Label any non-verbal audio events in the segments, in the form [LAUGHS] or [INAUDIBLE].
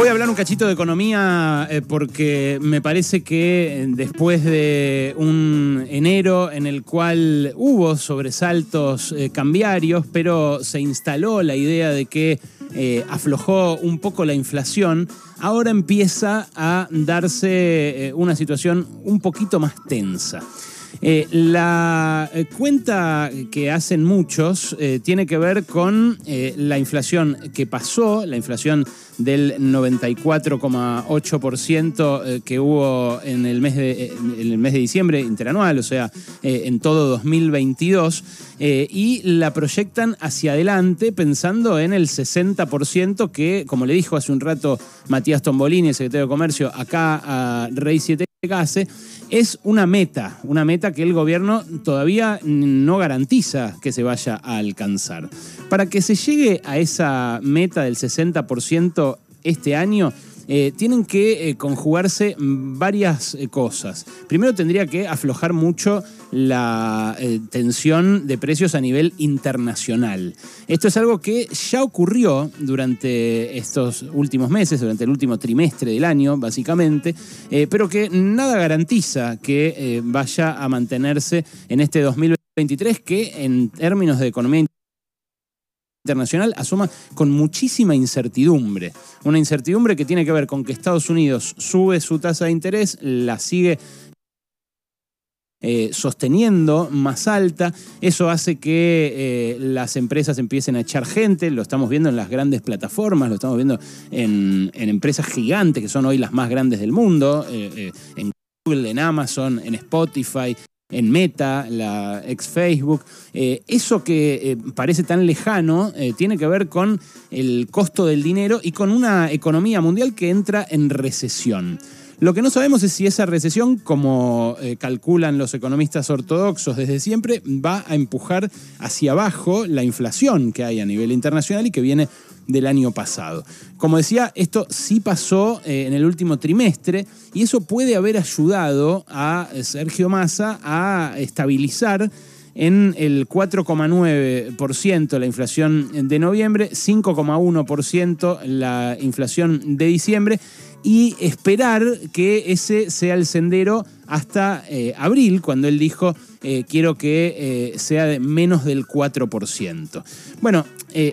Voy a hablar un cachito de economía eh, porque me parece que eh, después de un enero en el cual hubo sobresaltos eh, cambiarios, pero se instaló la idea de que aflojó un poco la inflación, ahora empieza a darse una situación un poquito más tensa. Eh, la eh, cuenta que hacen muchos eh, tiene que ver con la inflación que pasó, la inflación del 94,8% que hubo en el, mes de, en el mes de diciembre interanual, o sea, en todo 2022, y la proyectan hacia adelante pensando en el 60% que, como le dijo hace un rato Matías Tombolini, el secretario de Comercio, acá a Rey 7 Gase, es una meta, una meta que el gobierno todavía no garantiza que se vaya a alcanzar. Para que se llegue a esa meta del 60% este año, eh, tienen que eh, conjugarse varias eh, cosas. Primero tendría que aflojar mucho la tensión de precios a nivel internacional. Esto es algo que ya ocurrió durante estos últimos meses, durante el último trimestre del año, básicamente, pero que nada garantiza que vaya a mantenerse en este 2023, que en términos de economía internacional asoma con muchísima incertidumbre. Una incertidumbre que tiene que ver con que Estados Unidos sube su tasa de interés, la sigue eh, sosteniendo más alta. Eso hace que eh, las empresas empiecen a echar gente, lo estamos viendo en las grandes plataformas, lo estamos viendo en, empresas gigantes que son hoy las más grandes del mundo, eh, en Google, en Amazon, en Spotify, en Meta, la ex Facebook. Eh, eso que eh, parece tan lejano eh, tiene que ver con el costo del dinero y con una economía mundial que entra en recesión. Lo que no sabemos es si esa recesión, como calculan los economistas ortodoxos desde siempre, va a empujar hacia abajo la inflación que hay a nivel internacional y que viene del año pasado. Como decía, esto sí pasó eh, en el último trimestre y eso puede haber ayudado a Sergio Massa a estabilizar en el 4,9% la inflación de noviembre, 5,1% la inflación de diciembre y esperar que ese sea el sendero hasta eh, abril, cuando él dijo eh, quiero que eh, sea de menos del 4%. Bueno,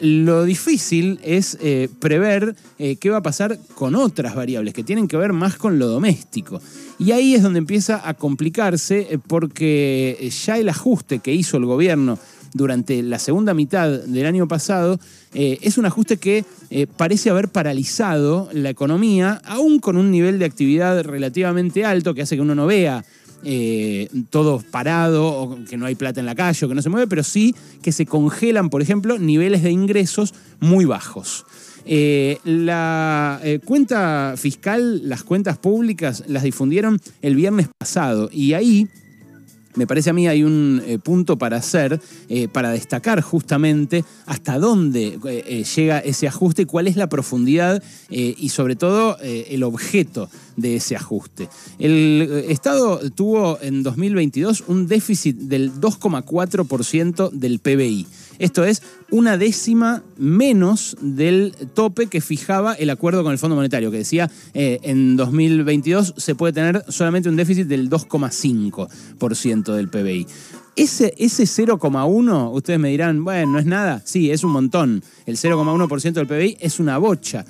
lo difícil es prever qué va a pasar con otras variables que tienen que ver más con lo doméstico. Y ahí es donde empieza a complicarse porque ya el ajuste que hizo el gobierno durante la segunda mitad del año pasado, eh, es un ajuste que eh, parece haber paralizado la economía, aún con un nivel de actividad relativamente alto que hace que uno no vea eh, todo parado o que no hay plata en la calle o que no se mueve, pero sí que se congelan, por ejemplo, niveles de ingresos muy bajos. la cuenta fiscal, las cuentas públicas, las difundieron el viernes pasado y ahí me parece a mí hay un eh, punto para hacer, eh, para destacar justamente hasta dónde eh, llega ese ajuste cuál es la profundidad y sobre todo el objeto de ese ajuste. El Estado tuvo en 2022 un déficit del 2,4% del PBI. Esto es una décima menos del tope que fijaba el acuerdo con el Fondo Monetario, que decía eh, en 2022 se puede tener solamente un déficit del 2,5% del PBI. Ese, ese 0,1, ustedes me dirán, bueno, no es nada. Sí, es un montón. El 0,1% del PBI es una bocha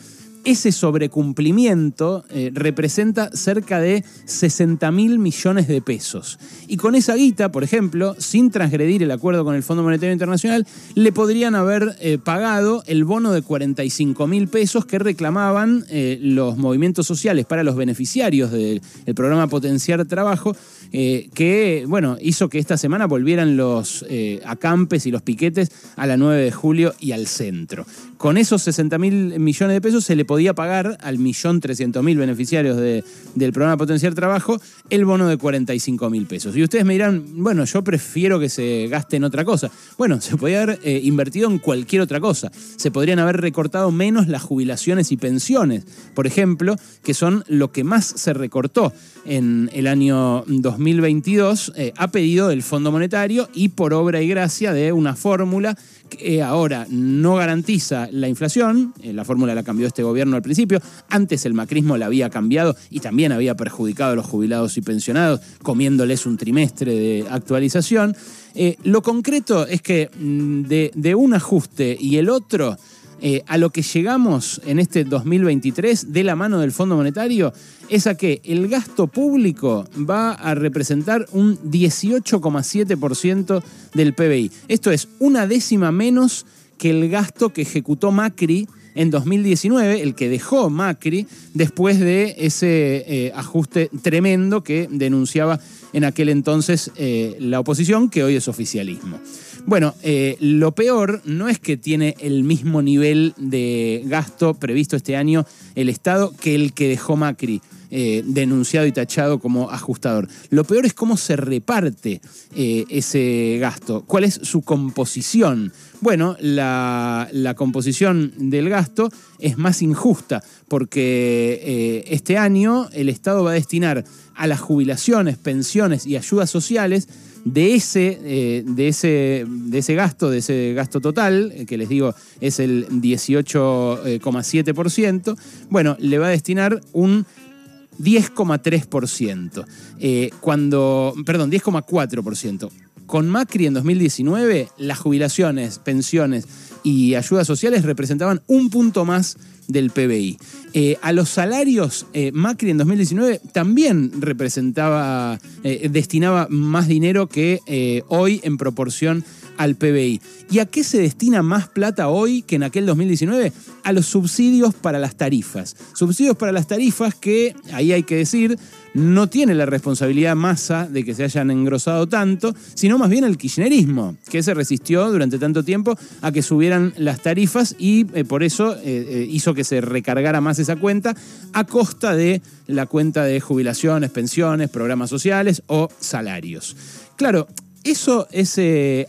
ese sobrecumplimiento eh, representa cerca de 60 mil millones de pesos. Y con esa guita, por ejemplo, sin transgredir el acuerdo con el Fondo Monetario Internacional, le podrían haber eh, pagado el bono de 45 mil pesos que reclamaban eh, los movimientos sociales para los beneficiarios del programa Potenciar Trabajo, que bueno, hizo que esta semana volvieran los acampes y los piquetes a la 9 de julio y al centro. Con esos 60 mil millones de pesos se le podía pagar al millón trescientos mil beneficiarios del programa Potenciar Trabajo el bono de 45 mil pesos. Y ustedes me dirán, bueno, yo prefiero que se gaste en otra cosa. Bueno, se podría haber eh, invertido en cualquier otra cosa. Se podrían haber recortado menos las jubilaciones y pensiones, por ejemplo, que son lo que más se recortó en el año 2022. 2022 eh, a pedido del Fondo Monetario y por obra y gracia de una fórmula que ahora no garantiza la inflación, eh, la fórmula la cambió este gobierno al principio, antes el macrismo la había cambiado y también había perjudicado a los jubilados y pensionados, comiéndoles un trimestre de actualización. Eh, lo concreto es que mm, de, un ajuste y el otro, eh, a lo que llegamos en este 2023 de la mano del Fondo Monetario es a que el gasto público va a representar un 18,7% del PBI. Esto es una décima menos que el gasto que ejecutó Macri en 2019, el que dejó Macri después de ese eh, ajuste tremendo que denunciaba en aquel entonces eh, la oposición, que hoy es oficialismo. Bueno, eh, lo peor no es que tiene el mismo nivel de gasto previsto este año el Estado que el que dejó Macri. Eh, denunciado y tachado como ajustador. Lo peor es cómo se reparte eh, ese gasto, cuál es su composición. Bueno, la, composición del gasto es más injusta porque este año el Estado va a destinar a las jubilaciones, pensiones y ayudas sociales de ese, eh, de, ese, de ese gasto, de ese gasto total, eh, que les digo es el 18,7%, bueno, le va a destinar un 10,3%. Eh, cuando, perdón, 10,4%. Con Macri en 2019, las jubilaciones, pensiones y ayudas sociales representaban un punto más del PBI. Eh, a los salarios, eh, Macri en 2019 también representaba, eh, destinaba más dinero que hoy en proporción al PBI. ¿Y a qué se destina más plata hoy que en aquel 2019? A los subsidios para las tarifas. Subsidios para las tarifas que, ahí hay que decir, no tiene la responsabilidad masa de que se hayan engrosado tanto, sino más bien el kirchnerismo, que se resistió durante tanto tiempo a que subieran las tarifas y eh, por eso eh, eh, hizo que se recargara más esa cuenta a costa de la cuenta de jubilaciones, pensiones, programas sociales o salarios. Claro, eso es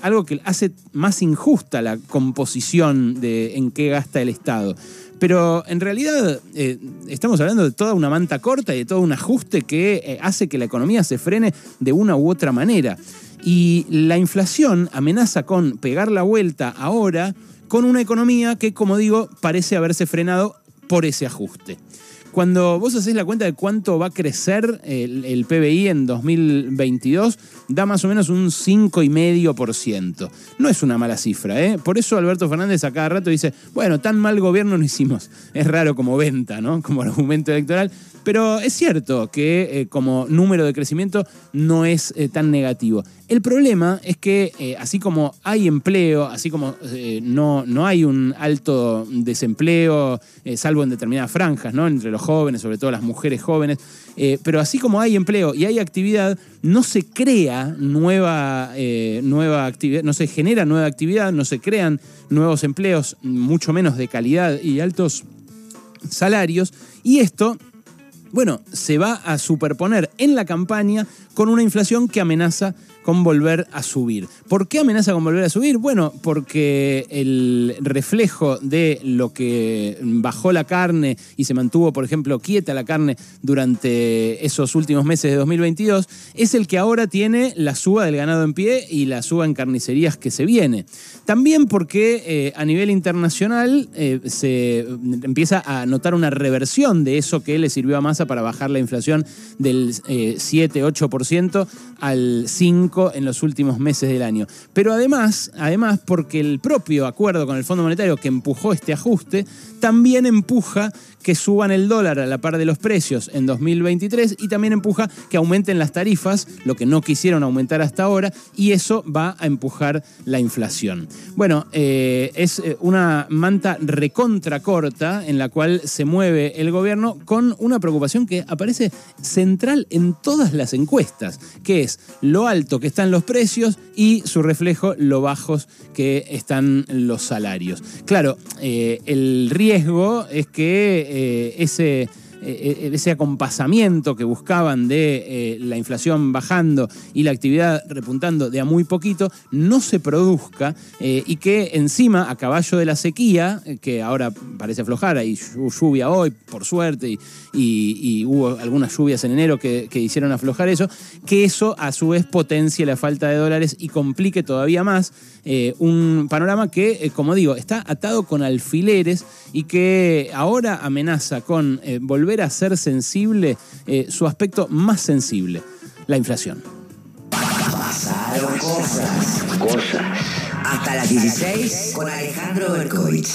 algo que hace más injusta la composición de en qué gasta el Estado. Pero en realidad eh, estamos hablando de toda una manta corta y de todo un ajuste que eh, hace que la economía se frene de una u otra manera. Y la inflación amenaza con pegar la vuelta ahora con una economía que, como digo, parece haberse frenado por ese ajuste. Cuando vos hacés la cuenta de cuánto va a crecer el, PBI en 2022, da más o menos un 5,5%. No es una mala cifra, ¿eh? Por eso Alberto Fernández a cada rato dice, bueno, tan mal gobierno no hicimos. [LAUGHS] Es raro como venta, ¿no? Como argumento electoral. Pero es cierto que eh, como número de crecimiento no es eh, tan negativo. El problema es que eh, así como hay empleo, así como no, no hay un alto desempleo, salvo en determinadas franjas, ¿no? entre los jóvenes, sobre todo las mujeres jóvenes, pero así como hay empleo y hay actividad, no se crea nueva, nueva actividad, no se genera nueva actividad, no se crean nuevos empleos, mucho menos de calidad y altos salarios, y esto bueno, se va a superponer en la campaña con una inflación que amenaza con volver a subir. ¿Por qué amenaza con volver a subir? Bueno, porque el reflejo de lo que bajó la carne y se mantuvo, por ejemplo, quieta la carne durante esos últimos meses de 2022, es el que ahora tiene la suba del ganado en pie y la suba en carnicerías que se viene. También porque eh, a nivel internacional eh, se empieza a notar una reversión de eso que le sirvió a Massa para bajar la inflación del 7-8% eh, al 5% en los últimos meses del año. Pero además, además, porque el propio acuerdo con el Fondo Monetario que empujó este ajuste, también empuja que suban el dólar a la par de los precios en 2023 y también empuja que aumenten las tarifas, lo que no quisieron aumentar hasta ahora, y eso va a empujar la inflación. Bueno, eh, es eh, una manta recontra corta en la cual se mueve el gobierno con una preocupación que aparece central en todas las encuestas, que es lo alto que están los precios y su reflejo lo bajos que están los salarios. Claro, eh, el riesgo es que eh, ese eh, ese acompasamiento que buscaban de la inflación bajando y la actividad repuntando de a muy poquito, no se produzca y que encima, a caballo de la sequía, que ahora parece aflojar, hay lluvia hoy, por suerte, y, hubo algunas lluvias en enero que, hicieron aflojar eso, que eso a su vez potencie la falta de dólares y complique todavía más un panorama que, como digo, está atado con alfileres y que ahora amenaza con eh, volver a ser sensible eh, su aspecto más sensible, la inflación. Pasaron cosas, cosas. Hasta las 16 con Alejandro Berkovich.